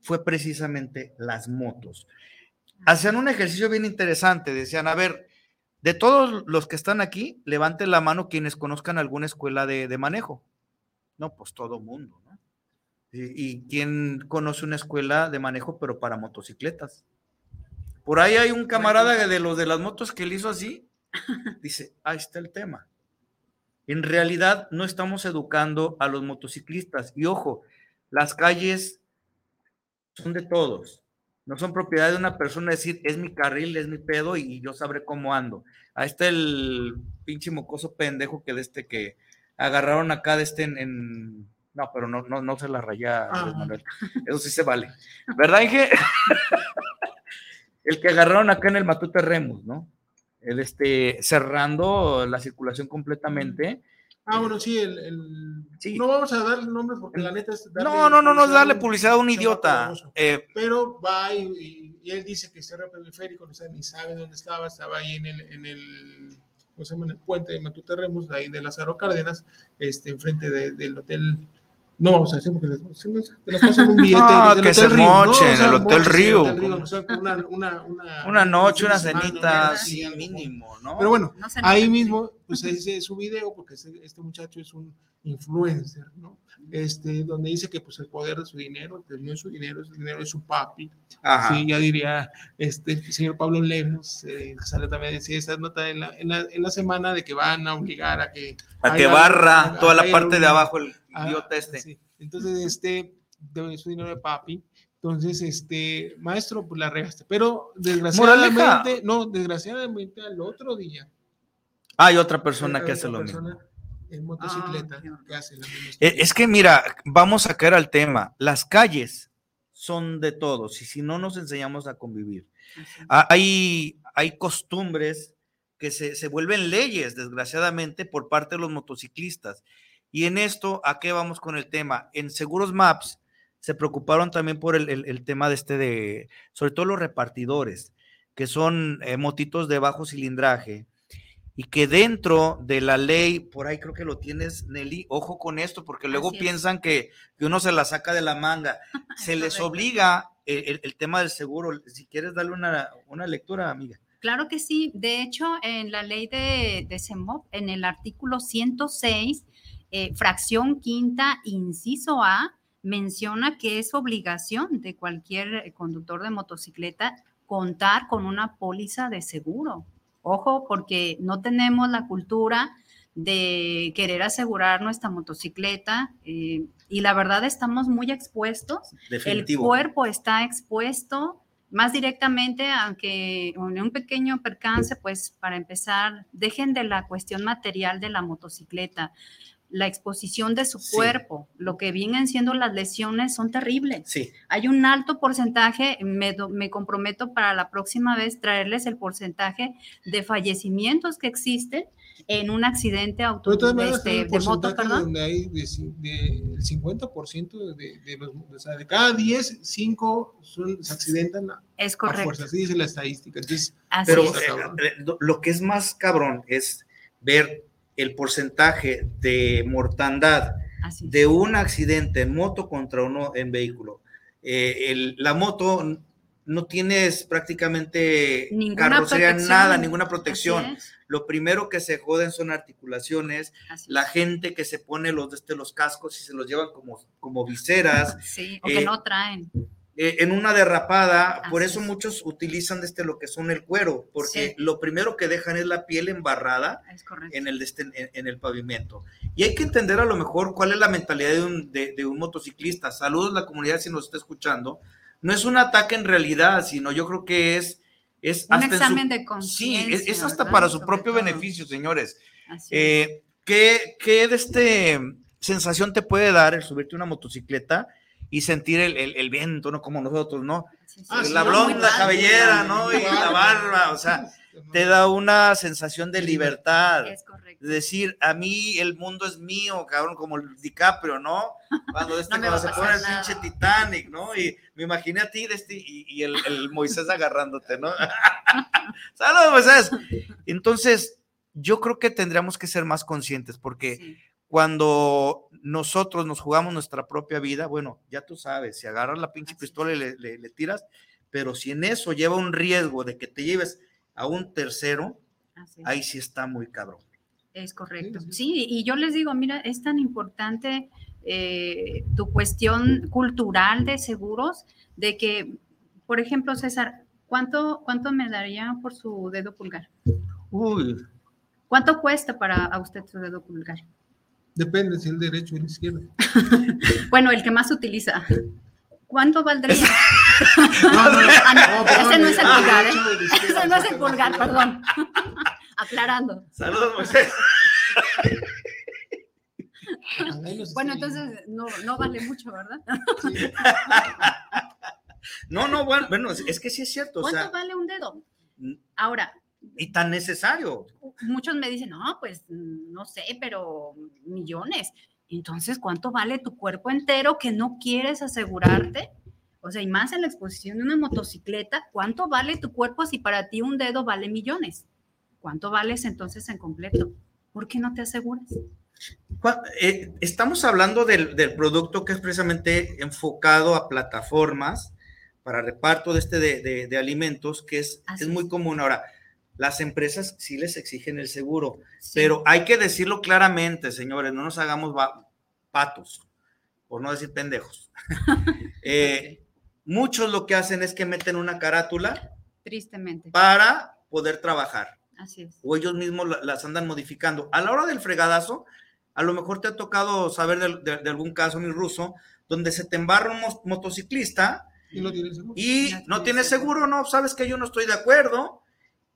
fue precisamente las motos. Hacían un ejercicio bien interesante, decían, a ver, de todos los que están aquí, levanten la mano quienes conozcan alguna escuela de, de manejo. No, pues todo mundo. Y, quién conoce una escuela de manejo, pero para motocicletas. Por ahí hay un camarada de los de las motos que le hizo así. Dice, ahí está el tema. En realidad no estamos educando a los motociclistas. Y ojo, las calles son de todos. No son propiedad de una persona decir, es mi carril, es mi pedo y yo sabré cómo ando. Ahí está el pinche mocoso pendejo que de este que agarraron acá de este en, en... no, pero no, no, no se la raya, Ah. Manuel. Eso sí se vale. ¿Verdad, Inge? el que agarraron acá en el Matute Remus, ¿no? El este, cerrando la circulación completamente. Ah, bueno, sí, el, el- no vamos a dar nombres porque la neta es darle No, no, no, no es publicidad darle publicidad a un idiota. Eh, Pero va y, él dice que cerró el periférico, no sabe, ni sabe dónde estaba, estaba ahí en el, en el, ¿cómo se llama? En el puente de Matute Remus, de ahí de Lázaro Cárdenas, este, enfrente de- del hotel. No vamos a decir porque se nos, pasan un billete. Ah, del que se ¿no? O sea, el Hotel Río. Una, noche, un una cenita, ¿no? sí, mínimo, ¿no? Pero bueno, No ahí mismo, pues dice su video, porque este, este muchacho es un influencer, ¿no? Este, donde dice que pues el poder de su dinero, que no es su dinero, es el dinero de su papi. Ajá. Sí, ya diría este el señor Pablo Lemos, eh, sale también decía esa nota en la, en, la, en la semana de que van a obligar a que A que barra toda la parte de abajo el ah, idiota este. sí. Entonces, este, de su dinero de papi. Entonces, este, maestro, pues la regaste. Pero desgraciadamente, no, desgraciadamente al otro día. Hay otra persona hay que hace lo mismo. persona En motocicleta, Ah, que hace la misma Eh, Es que mira, vamos a caer al tema. Las calles son de todos y si no nos enseñamos a convivir. Ah, Hay, hay costumbres que se, se vuelven leyes, desgraciadamente, por parte de los motociclistas. Y en esto, ¿a qué vamos con el tema? En Seguros Maps se preocuparon también por el, el- el tema de este de, sobre todo los repartidores, que son eh, motitos de bajo cilindraje, y que dentro de la ley, por ahí creo que lo tienes, Nelly, ojo con esto, porque luego es. piensan que, que uno se la saca de la manga. Se les obliga el, el- el tema del seguro. Si quieres darle una, una lectura, amiga. Claro que sí. De hecho, en la ley de, de CEMOP, en el artículo 106, eh, fracción quinta, inciso A, menciona que es obligación de cualquier eh, conductor de motocicleta contar con una póliza de seguro. Ojo, porque no tenemos la cultura de querer asegurar nuestra motocicleta eh, y la verdad estamos muy expuestos Definitivo. el cuerpo está expuesto más directamente, aunque en un pequeño percance, pues para empezar, dejen de la cuestión material de la motocicleta. La exposición de su Sí. cuerpo, lo que vienen siendo las lesiones son terribles. Sí. Hay un alto porcentaje, me, me comprometo para la próxima vez traerles el porcentaje de fallecimientos que existen en un accidente auto, este, un de moto, perdón. donde hay de, de- el 50% de, de los, o sea, de cada 10, 5 son, se accidentan a, Es a correcto. fuerza, así dice la estadística. Entonces, Así Pero es. eh, eh, lo- lo que es más cabrón es ver el porcentaje de mortandad de un accidente en moto contra uno en vehículo. Eh, el- la moto no tienes prácticamente Ninguna carrocería, protección. nada, ninguna protección. Lo primero que se joden son articulaciones, la gente que se pone los, este, los cascos y se los llevan como, como viseras. Sí, o que eh, no traen. Eh, en una derrapada, por eso es. muchos utilizan este, lo que son el cuero, porque Sí. lo primero que dejan es la piel embarrada en el, este, en, en el pavimento. Y hay que entender a lo mejor cuál es la mentalidad de un, de, de un motociclista. Saludos a la comunidad si nos está escuchando. No es un ataque en realidad, sino yo creo que es... es Un hasta en su- examen de Sí, conciencia. es, es hasta para su propio todo. beneficio, señores. Así. Eh, ¿qué, qué de este sensación te puede dar el subirte a una motocicleta y sentir el, el- el viento, ¿no? Como nosotros, ¿no? Sí, sí, Ah, sí, la blonda cabellera, ¿no? Y la barba, o sea, te da una sensación de libertad. Es correcto. De decir, a mí el mundo es mío, cabrón, como el DiCaprio, ¿no? Cuando, este, No cuando va a se pone el pasar pinche nada. Titanic, ¿no? Y me imaginé a ti de este, y, y el, el Moisés agarrándote, ¿no? Saludos, Moisés. Entonces, yo creo que tendríamos que ser más conscientes, porque Sí. Cuando nosotros nos jugamos nuestra propia vida, bueno, ya tú sabes, si agarras la pinche pistola y le, le- le tiras, pero si en eso lleva un riesgo de que te lleves a un tercero, ahí sí está muy cabrón. Es correcto. Sí, y yo les digo, mira, es tan importante eh, tu cuestión cultural de seguros, de que, por ejemplo, César, ¿cuánto, cuánto me daría por su dedo pulgar? Uy, ¿Cuánto cuesta para a usted su dedo pulgar? Depende si el derecho o el izquierdo. Bueno, el que más utiliza. ¿Cuánto valdría? No, no, no. Ah, no, No, perdón, ese no es el pulgar, ¿eh? Ese no es el pulgar, perdón. Aclarando. saludos, Moisés. Bueno, entonces no, no vale mucho, ¿verdad? Sí. No, no, bueno, bueno, es, que sí es cierto, o ¿Cuánto sea, vale un dedo? Ahora, y tan necesario. muchos me dicen, no, pues no sé, pero millones. Entonces, ¿cuánto vale tu cuerpo entero que no quieres asegurarte? O sea, y más en la exposición de una motocicleta, ¿cuánto vale tu cuerpo si para ti un dedo vale millones? ¿Cuánto vales entonces en completo? ¿Por qué no te aseguras? Eh, estamos hablando del, del producto que es precisamente enfocado a plataformas para reparto de este de, de- de alimentos, que es, Así es muy es. común. Ahora, las empresas sí les exigen el seguro, Sí. pero hay que decirlo claramente, señores, no nos hagamos patos, por no decir pendejos. Eh, Muchos lo que hacen es que meten una carátula Tristemente. para poder trabajar Así es. o ellos mismos la- las andan modificando. A la hora del fregadazo, a lo mejor te ha tocado saber de, de- de algún caso, mi ruso, donde se te embarra un mo- motociclista Y no tiene seguro. y No tiene tienes seguro, no, sabes que yo no estoy de acuerdo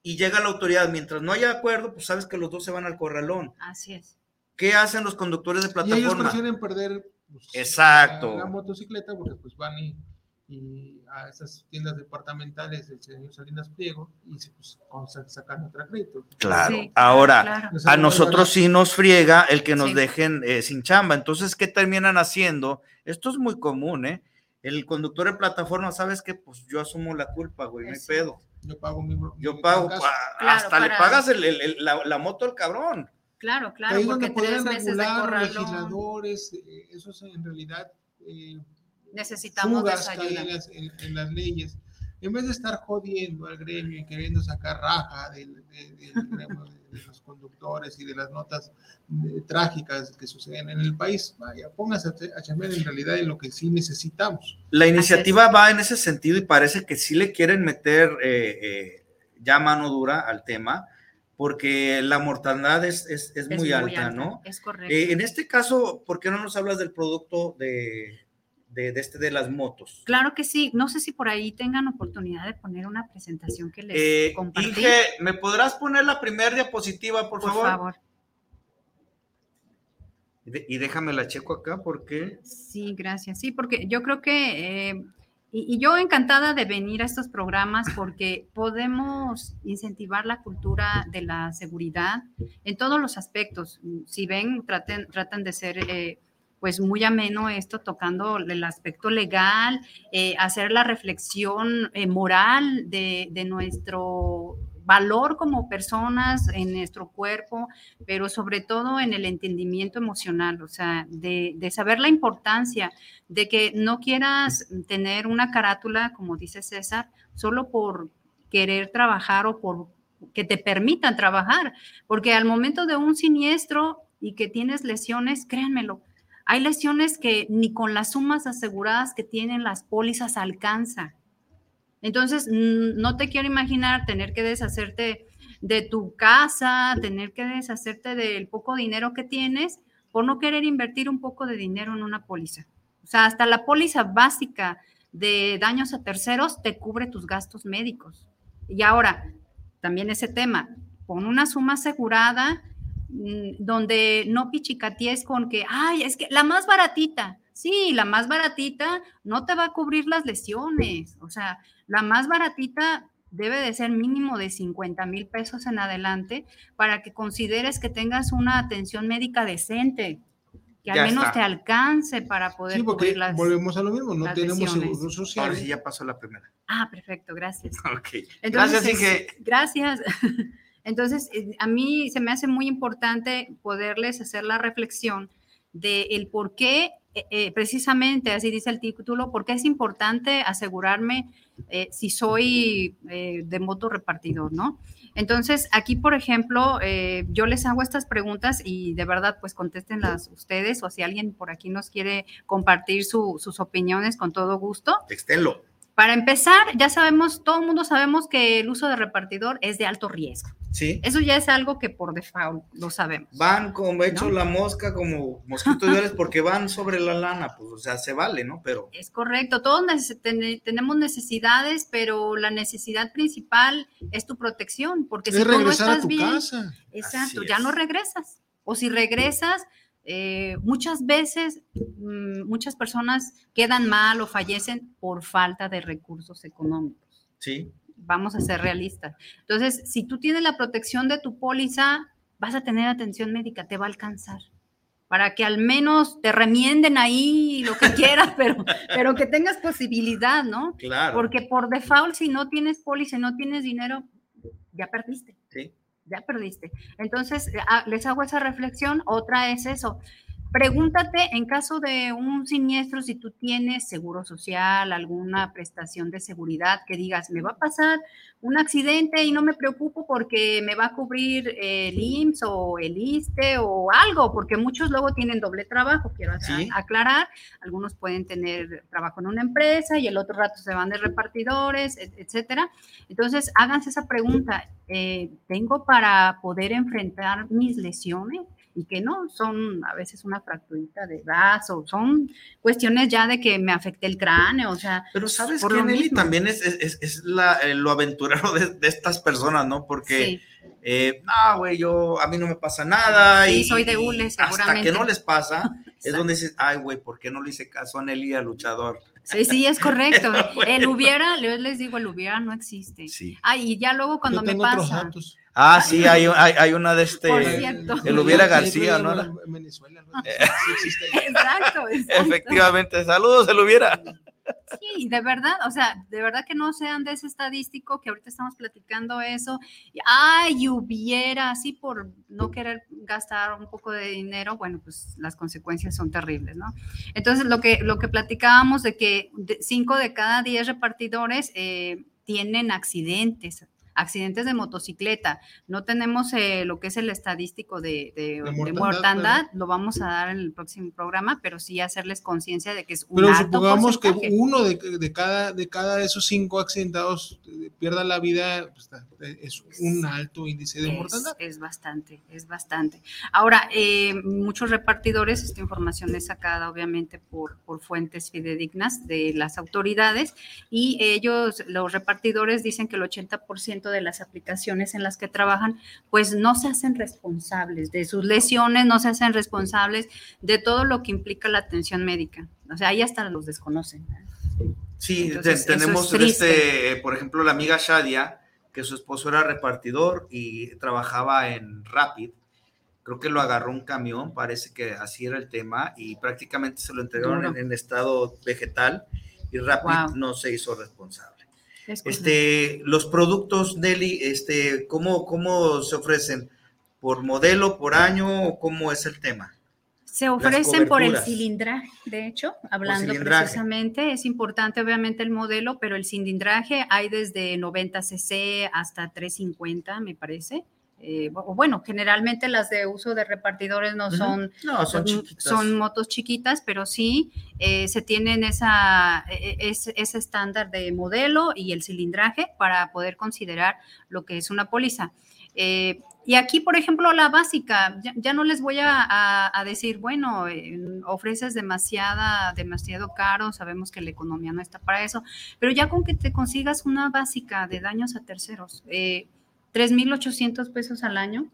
y llega la autoridad. Mientras no haya acuerdo, pues sabes que los dos se van al corralón. Así es. ¿Qué hacen los conductores de Y ellos plataforma? prefieren perder pues, Exacto. La, la motocicleta porque pues van y, y a esas tiendas departamentales del señor Salinas Pliego y se pues, sacan otra crédito. Claro. Sí, Ahora, claro. A nosotros sí nos friega el que nos Sí. dejen eh, sin chamba. Entonces, ¿qué terminan haciendo? Esto es muy común, ¿eh? El conductor de plataforma, ¿sabes qué? Pues yo asumo la culpa, güey, no hay pedo. Yo pago mi. Yo mi pago, Claro, hasta le pagas el- el- el- la, la moto al cabrón. Claro, claro, Ahí es porque donde tres meses de regular corralón legisladores, eh, eso es en realidad eh, necesitamos de fugas esa que hay ayuda. en las, en- en las leyes. En vez de estar jodiendo al gremio y queriendo sacar raja del, de- del gremio de, los conductores y de las notas eh, trágicas que suceden en el país, vaya, póngase a, a chambear en realidad en lo que sí necesitamos. La iniciativa va en ese sentido y parece que sí le quieren meter eh, eh, ya mano dura al tema, porque la mortandad es, es, es Es muy, alta, ¿no? Es correcto. Eh, en este caso, ¿por qué no nos hablas del producto de, de, de este de las motos? Claro que sí. No sé si por ahí tengan oportunidad de poner una presentación que les Eh, compartí. Inge, ¿me podrás poner la primera diapositiva, por, por favor? favor. Y déjame la checo acá porque... Sí, gracias. Sí, porque yo creo que, eh, y, y yo encantada de venir a estos programas porque podemos incentivar la cultura de la seguridad en todos los aspectos. Si ven, traten, tratan de ser... eh, pues muy ameno esto, tocando el aspecto legal, eh, hacer la reflexión eh, moral de, de nuestro valor como personas en nuestro cuerpo, pero sobre todo en el entendimiento emocional, o sea, de, de saber la importancia de que no quieras tener una carátula, como dice César, solo por querer trabajar o por que te permitan trabajar, porque al momento de un siniestro y que tienes lesiones, créanmelo, hay lesiones que ni con las sumas aseguradas que tienen las pólizas alcanza. Entonces, no te quiero imaginar tener que deshacerte de tu casa, tener que deshacerte del poco dinero que tienes por no querer invertir un poco de dinero en una póliza. O sea, hasta la póliza básica de daños a terceros te cubre tus gastos médicos. Y ahora, también ese tema, pon una suma asegurada donde no pichicaties con que, ay, es que la más baratita, sí, la más baratita no te va a cubrir las lesiones, o sea, la más baratita debe de ser mínimo de 50 mil pesos en adelante para que consideres que tengas una atención médica decente, que Ya al menos está. te alcance para poder Sí, porque cubrir las volvemos a lo mismo, no tenemos lesiones. seguro social. Ahora sí ya pasó la primera. Ah, perfecto, gracias. Ok. Entonces, Gracias, Inge. Gracias. Entonces, eh, a mí se me hace muy importante poderles hacer la reflexión de el por qué, eh, eh, precisamente, así dice el título, por qué es importante asegurarme eh, si soy de moto repartidor, ¿no? Entonces, aquí, por ejemplo, yo les hago estas preguntas y de verdad, pues contéstenlas ustedes o si alguien por aquí nos quiere compartir su- sus opiniones con todo gusto. Textenlo. Para empezar, ya sabemos, todo el mundo sabemos que el uso de repartidor es de alto riesgo. Sí. Eso ya es algo que por default lo sabemos. Van como hecho ¿No? la mosca, como mosquitos diarios, porque van sobre la lana, pues, o sea, se vale, ¿no? Pero Es correcto, todos neces- ten- tenemos necesidades, pero la necesidad principal es tu protección, porque si Es tú no regresar a estás tu bien, casa. exacto, Así ya es. no regresas. O si regresas, eh, muchas veces mm, muchas personas quedan mal o fallecen por falta de recursos económicos. sí. vamos a ser realistas. Entonces, si tú tienes la protección de tu póliza, vas a tener atención médica, te va a alcanzar. Para que al menos te remienden ahí lo que quieras, pero, pero que tengas posibilidad, ¿no? Claro. Porque por default, si no tienes póliza, y no tienes dinero, ya perdiste. Sí. Ya perdiste. Entonces, ah, les hago esa reflexión. Otra es eso. Pregúntate en caso de un siniestro si tú tienes seguro social, alguna prestación de seguridad que digas, me va a pasar un accidente y no me preocupo porque me va a cubrir el IMSS o el ISTE o algo, porque muchos luego tienen doble trabajo, quiero Sí. aclarar. Algunos pueden tener trabajo en una empresa y el otro rato se van de repartidores, et- etcétera. Entonces, háganse esa pregunta, eh, ¿tengo para poder enfrentar mis lesiones? Y que no, son a veces una fracturita de brazo, son cuestiones ya de que me afecté el cráneo, o sea. Pero sabes que Nelly también es, es- es- la- eh, lo aventurero de, de estas personas, ¿no? Porque, Sí. eh, no, güey, yo, a mí no me pasa nada. Sí, y, soy de hule, y Hasta que seguramente. no les pasa, es donde dices, ay, güey, ¿por qué no le hice caso a Nelly al luchador? Sí, sí, es correcto. Bueno. El hubiera, yo les digo, el hubiera no existe. Sí. Ay, y ya luego cuando Yo me pasa. datos. Ah, sí, hay, hay, hay una de este, Por cierto. el hubiera García, ¿no? En Venezuela, ¿no? Sí existe. Exacto, exacto. Efectivamente, saludos, el hubiera. Sí, de verdad, o sea, de verdad que no sean de ese estadístico que ahorita estamos platicando eso. y, Ay, hubiera, así por no querer gastar un poco de dinero, bueno, pues las consecuencias son terribles, ¿no? Entonces, lo que, lo que platicábamos de que cinco de cada diez repartidores eh, tienen accidentes accidentes de motocicleta. No tenemos eh, lo que es el estadístico de, de- de mortandad, mortandad, lo vamos a dar en el próximo programa, pero sí hacerles conciencia de que es un Pero alto supongamos que uno de, cada de cada de esos cinco accidentados eh, pierda la vida, pues, está- es un alto índice de Es, mortandad. es bastante, es bastante. Ahora, eh, muchos repartidores, esta información es sacada obviamente por, por fuentes fidedignas de las autoridades y ellos, los repartidores, dicen que el 80% de las aplicaciones en las que trabajan, pues no se hacen responsables de sus lesiones, no se hacen responsables de todo lo que implica la atención médica. O sea, ahí hasta los desconocen. Sí, Entonces, te- eso tenemos es este, por ejemplo, la amiga Shadia, que su esposo era repartidor y trabajaba en Rapid. Creo que lo agarró un camión, parece que así era el tema, y prácticamente se lo entregaron en, en estado vegetal y Rapid Wow. no se hizo responsable. Es. Este, los productos, Nelly, este, ¿cómo, ¿cómo se ofrecen? ¿Por modelo, por año o cómo es el tema? Se ofrecen por el cilindraje, de hecho, hablando precisamente, es importante obviamente el modelo, pero el cilindraje hay desde 90 cc hasta 350, me parece. Eh, bueno, generalmente las de uso de repartidores no son, No, son chiquitas. son motos chiquitas, pero sí eh, se tienen esa, e- e- ese, ese estándar de modelo y el cilindraje para poder considerar lo que es una póliza. Eh, y aquí, por ejemplo, la básica, ya, ya no les voy a, a- a decir, bueno, eh, ofreces demasiada, demasiado caro, sabemos que la economía no está para eso, pero ya con que te consigas una básica de daños a terceros, eh, 3.800 pesos al año,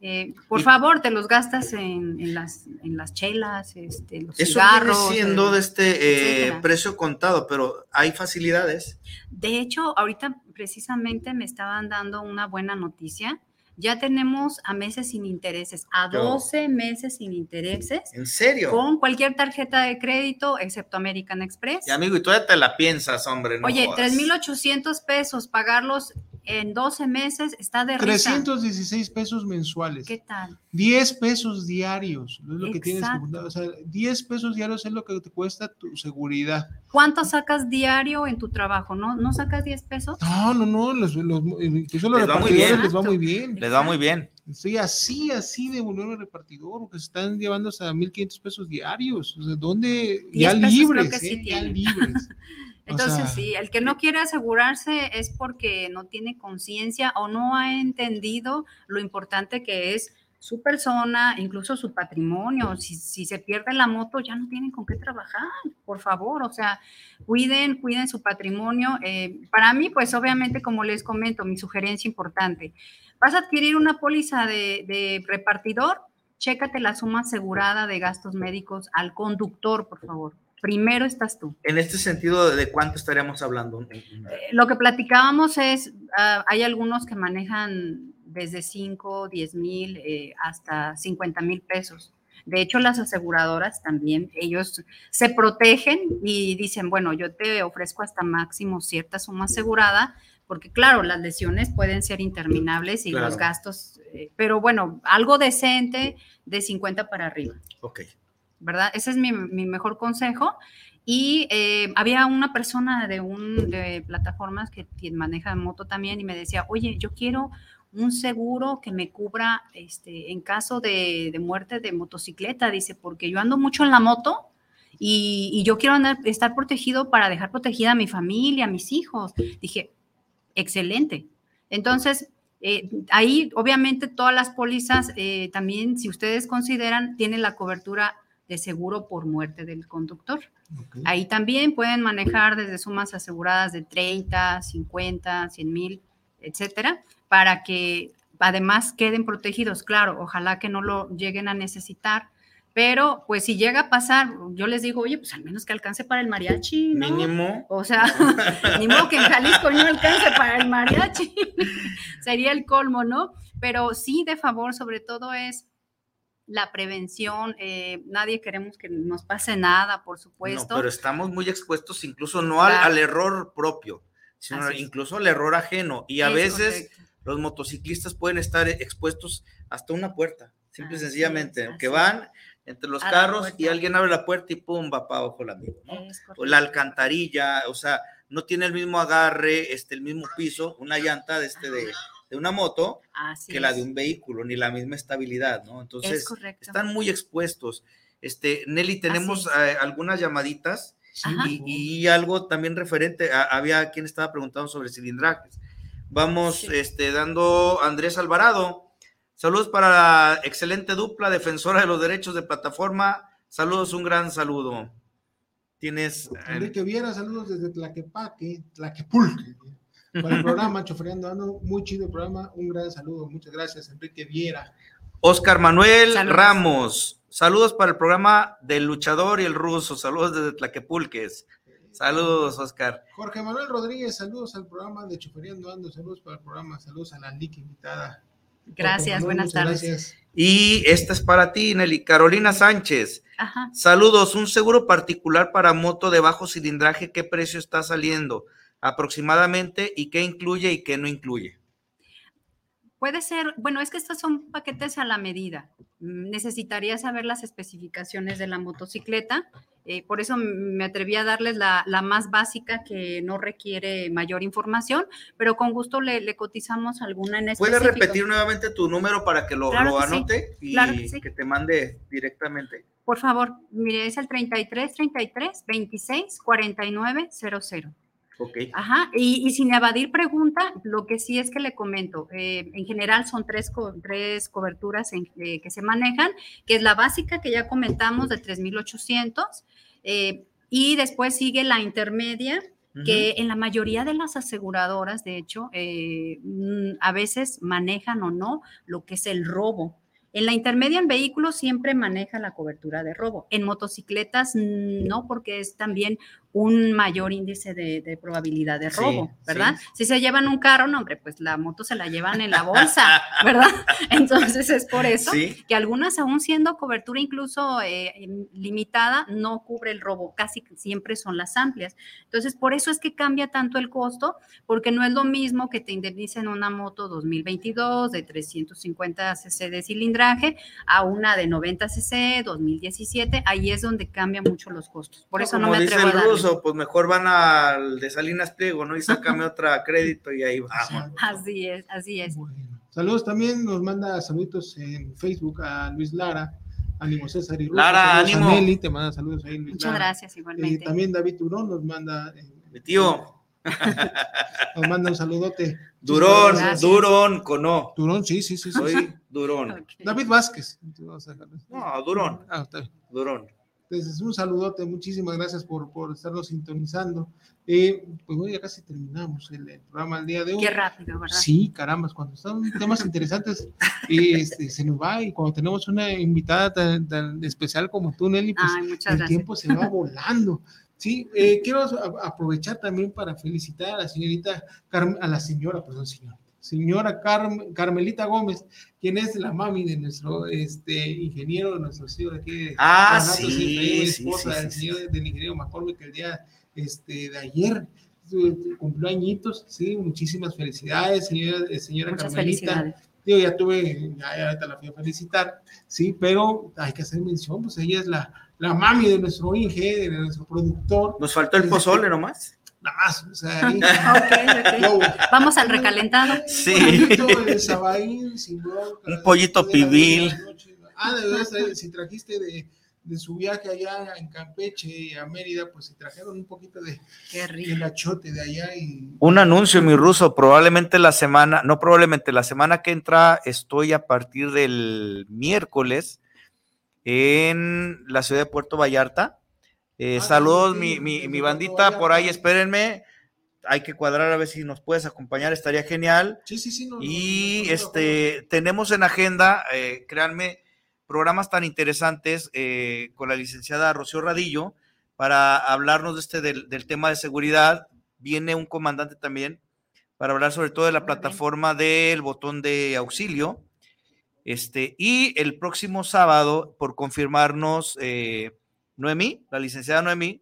eh, por Y- favor, te los gastas en, en las, en las chelas, este, los Eso cigarros. viene siendo de este eh, precio contado, pero hay facilidades. De hecho, ahorita precisamente me estaban dando una buena noticia. Ya tenemos a meses sin intereses, a Yo. 12 meses sin intereses. ¿En serio? Con cualquier tarjeta de crédito, excepto American Express. Y amigo, y todavía te la piensas, hombre. No Oye, jodas. 3,800 pesos, pagarlos en 12 meses está de risa. 316 pesos mensuales. ¿Qué tal? 10 pesos diarios. Es lo que tienes que. O sea, 10 pesos diarios es lo que te cuesta tu seguridad. ¿Cuánto sacas diario en tu trabajo? ¿No, ¿No sacas 10 pesos? No, no, no. Los, los, incluso los Les va muy repartidores bien. les va muy bien. Les va muy bien. Estoy así, así de volver al repartidor, porque se están llevando hasta 1.500 pesos diarios. O sea, ¿dónde? 10 Ya libres, que sí ¿eh? Ya tienen. O Entonces, sea, sí, el que no quiere asegurarse es porque no tiene conciencia o no ha entendido lo importante que es su persona, incluso su patrimonio. Si, si se pierde la moto, ya no tienen con qué trabajar, por favor. O sea, cuiden, cuiden su patrimonio. Eh, para mí, pues obviamente, como les comento, mi sugerencia importante, vas a adquirir una póliza de, de repartidor, chécate la suma asegurada de gastos médicos al conductor, por favor. Primero estás tú. En este sentido, ¿de cuánto estaríamos hablando? Lo que platicábamos es, ah, hay algunos que manejan desde 5, 10 mil eh, hasta 50 mil pesos. De hecho, las aseguradoras también, ellos se protegen y dicen, bueno, yo te ofrezco hasta máximo cierta suma asegurada, porque claro, las lesiones pueden ser interminables y Claro. los gastos, eh, pero bueno, algo decente de 50 para arriba. Ok. ¿Verdad? Ese es mi, mejor consejo. Y eh, había una persona de un de plataformas que, maneja moto también y me decía, oye, yo quiero un seguro que me cubra este, en caso de, de muerte de motocicleta, dice, porque yo ando mucho en la moto y, yo quiero estar protegido para dejar protegida a mi familia, a mis hijos. Dije, excelente. Entonces, eh, ahí obviamente todas las pólizas, eh, también si ustedes consideran, tienen la cobertura de seguro por muerte del conductor. Ahí también pueden manejar desde sumas aseguradas de 30, 50, 100 mil, etcétera, para que además queden protegidos. Claro, ojalá que no lo lleguen a necesitar, pero pues si llega a pasar, yo les digo, oye, pues al menos que alcance para el mariachi, ¿no? Mínimo. O sea, ni modo que en Jalisco no alcance para el mariachi. Sería el colmo, ¿no? Pero sí, de favor, sobre todo es la prevención. eh, nadie queremos que nos pase nada, por No, supuesto. pero estamos muy expuestos incluso no al, Claro. al error propio, sino incluso al error ajeno. Y a Es veces correcto. los motociclistas pueden estar expuestos hasta una puerta, simple y sencillamente, es, que van entre los A carros y alguien abre la puerta y pum, va para abajo el amigo. ¿no? O la alcantarilla, o sea, no tiene el mismo agarre, este, el mismo piso, una llanta de, este, de, de una moto Así que la de un vehículo, ni la misma estabilidad, ¿no? Entonces, están muy expuestos. Este, Nelly, tenemos eh, algunas llamaditas y, y algo también referente, a- había quien estaba preguntando sobre cilindrajes. Vamos este, dando a Andrés Alvarado. Saludos para la excelente dupla defensora de los derechos de plataforma. Saludos, un gran saludo. Tienes. eh, Enrique Viera, saludos desde Tlaquepaque, Tlaquepulque. Para el programa, Chofreando Ando, muy chido el programa, un gran saludo, muchas gracias, Enrique Viera. Oscar Manuel Saludos. Ramos. Saludos para el programa del luchador y el ruso. Saludos desde Tlaquepulques. Saludos, Oscar. Jorge Manuel Rodríguez, saludos al programa de Chofreando Ando, saludos para el programa, saludos a la Lick invitada. Gracias, Manuel, buenas tardes. gracias. Y esta es para ti, Nelly. Carolina Sánchez. Ajá. Saludos. Un seguro particular para moto de bajo cilindraje, ¿qué precio está saliendo? Aproximadamente y qué incluye y qué no incluye. Puede ser, bueno, es que estos son paquetes a la medida. Mm, Necesitaría saber las especificaciones de la motocicleta. eh, por eso me atreví a darles la, la más básica que no requiere mayor información, pero con gusto le, le cotizamos alguna en ¿Puedes específico. repetir nuevamente tu número para que lo, Claro lo que sí, anote y claro que sí. que te mande directamente? Por favor, mire, es el 33 33 26 49 00. Ok. Ajá, y, y sin evadir pregunta, lo que sí es que le comento, eh, en general son tres, co- tres coberturas en- eh, que se manejan, que es la básica que ya comentamos de 3.800, eh, y después sigue la intermedia, que en la mayoría de las aseguradoras, de hecho, eh, mm, a veces manejan o no lo que es el robo. En la intermedia en vehículos siempre maneja la cobertura de robo. En motocicletas mm, no, porque es también un mayor índice de, de probabilidad de Sí, robo, ¿verdad? sí. Si se llevan un carro, no, hombre, pues la moto se la llevan en la bolsa, ¿verdad? Entonces es por eso Sí. que algunas, aún siendo cobertura incluso eh, limitada, no cubre el robo, casi siempre son las amplias. Entonces, por eso es que cambia tanto el costo, porque no es lo mismo que te indemnicen una moto 2022 de 350 cc de cilindraje a una de 90 cc 2017, ahí es donde cambian mucho los costos. Por eso no me atrevo a el pues mejor van al de Salinas Pliego, ¿no? Y sácame otra crédito y ahí vamos. Así es, así es. Saludos también, nos manda saluditos en Facebook a Luis Lara, ánimo César y Ruso, Lara, saludos a ánimo. Nelly, te manda saludos ahí Luis Muchas Lara. gracias, Eh, igualmente. también David Durón nos manda, eh, Mi tío. nos manda un saludote. Durón, gracias. Durón, cono. Durón, sí, sí, sí. sí. Soy Durón. David Vázquez. No, Durón. Ah, está bien. Durón. Entonces, un saludote, muchísimas gracias por, por estarnos sintonizando. Eh, pues bueno, ya casi terminamos el, el programa el día de hoy. Qué rápido, ¿verdad? Sí, caramba, cuando están temas interesantes, eh, este, se nos va y cuando tenemos una invitada tan, tan especial como tú, Nelly, pues Ay, el gracias. tiempo se va volando. Sí, eh, quiero aprovechar también para felicitar a la señorita, a la señora, perdón, señora, señora Carm- Carmelita Gómez, quien es la mami de nuestro este, ingeniero, de nuestro señor aquí. de Ah, Guanatos, sí, sí, esposa sí, del sí, señor del ingeniero McCormick, que el día este, de ayer cumplió añitos, sí, muchísimas felicidades, señora, señora Muchas Carmelita. felicidades. Digo, ya tuve, ya, ya ahorita la fui a felicitar, sí, pero hay que hacer mención, pues ella es la, la mami de nuestro Inge, de nuestro productor. Nos faltó el pozole nomás. Nada más, o sea, ahí. Ok, ok. Vamos al recalentado. Sí. Un poquito de sabaín, sin bronca, Un pollito pibil. Ah, de verdad, si trajiste de, de su viaje allá en Campeche y a Mérida, pues si trajeron un poquito de, del achote de allá y Un anuncio, mi ruso, probablemente la semana, no probablemente, la semana que entra estoy a partir del miércoles en la ciudad de Puerto Vallarta. Eh, saludos, mi, mi- mi bandita, por ahí, espérenme. Hay que cuadrar a ver si nos puedes acompañar, estaría genial. Sí, sí, sí. no, no, Y este, tenemos en agenda, eh, créanme, programas tan interesantes eh, con la licenciada Rocío Radillo para hablarnos de este del, del tema de seguridad. Viene un comandante también para hablar sobre todo de la plataforma del botón de auxilio. Este, y el próximo sábado, por confirmarnos, eh, Noemí, la licenciada Noemí,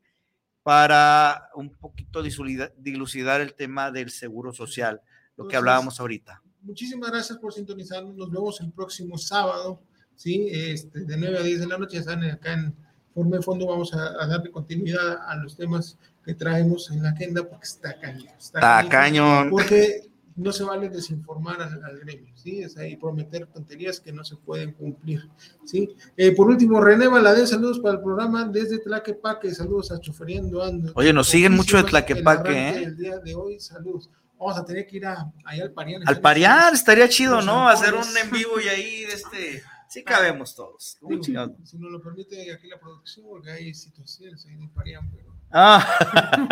para un poquito dilucidar el tema del seguro social, lo que hablábamos ahorita. Muchísimas gracias por sintonizarnos. Nos vemos el próximo sábado, ¿sí? Este, de 9 a 10 de la noche. Ya saben, acá en Forma de Fondo vamos a, a darle continuidad a los temas que traemos en la agenda porque está cañón. Está canijo, cañón. Porque no se vale desinformar al, al gremio, ¿sí? Es ahí prometer tonterías que no se pueden cumplir, ¿sí? Eh, por último, René Valadez, saludos para el programa desde Tlaquepaque, saludos a Choferiendo Ando. Oye, nos siguen mucho de el Tlaquepaque, ¿eh? del día de hoy, saludos. Vamos a tener que ir a, allá al Parián. Al parear estaría chido, ¿no? Hacer un en vivo y ahí, este, sí cabemos todos. si nos lo permite aquí la producción, porque hay situaciones ahí en el Parián, pero Ah,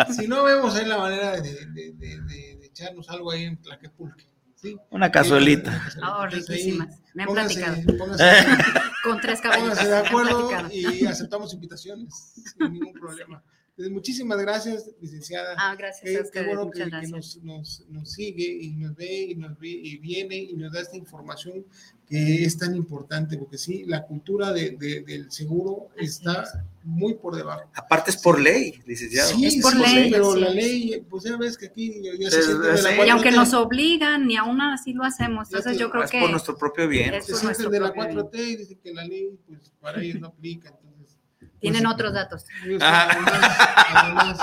si no vemos ahí la manera de, de- de- de- de echarnos algo ahí en Tlaquepulque. ¿sí? Una cazuelita. Oh, riquísimas. Me han pónganse- platicado. pónganse- Con tres. Pónganse de acuerdo y aceptamos invitaciones sin ningún problema. Entonces, muchísimas gracias, licenciada. Ah, gracias Qué- a qué ustedes, bueno que, que nos, nos- nos sigue y nos ve y nos vi- y viene y nos da esta información que es tan importante, porque sí, la cultura de- de- del seguro está muy por debajo. Aparte es por ley, licenciado. Sí, Es por sí, ley, pero la es. ley, pues ya ves que aquí ya, ya se Es- siente de la es- Y aunque nos obligan, ni aún así lo hacemos. Entonces te- yo creo es que por nuestro propio bien. es se por sienten nuestro de la propio 4T y dicen que la ley, pues para ellos no aplica. Entonces, tienen pues, otros datos. además-.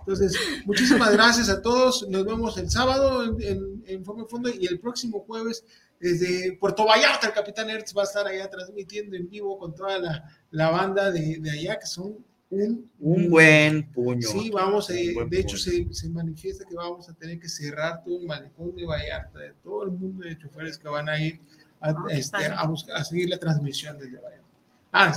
Entonces, muchísimas gracias a todos. Nos vemos el sábado en, en, en Forma y Fondo y el próximo jueves desde Puerto Vallarta. El Capitán Hertz va a estar allá transmitiendo en vivo con toda la, la banda de, de allá, que son un, Un buen puño. Sí, vamos, eh, de hecho se, se manifiesta que vamos a tener que cerrar todo el malecón de Vallarta, de todo el mundo de choferes que van a ir a, Ah, este, a, buscar, a seguir la transmisión desde Vallarta. Ah,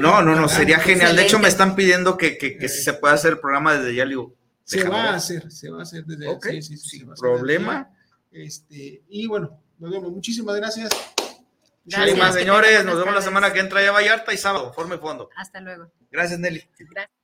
no, no, no, sería genial. De hecho, me están pidiendo que, que, que si se pueda hacer el programa desde ya, le digo, se va ver. a hacer, se va a hacer desde Ok, sí, sí, sí, sin problema. Este, y bueno, nos vemos. Muchísimas gracias. Gracias, señores. Nos vemos la semana que entra ya Vallarta y sábado, forme fondo. Hasta luego. Gracias, Nelly. Gracias.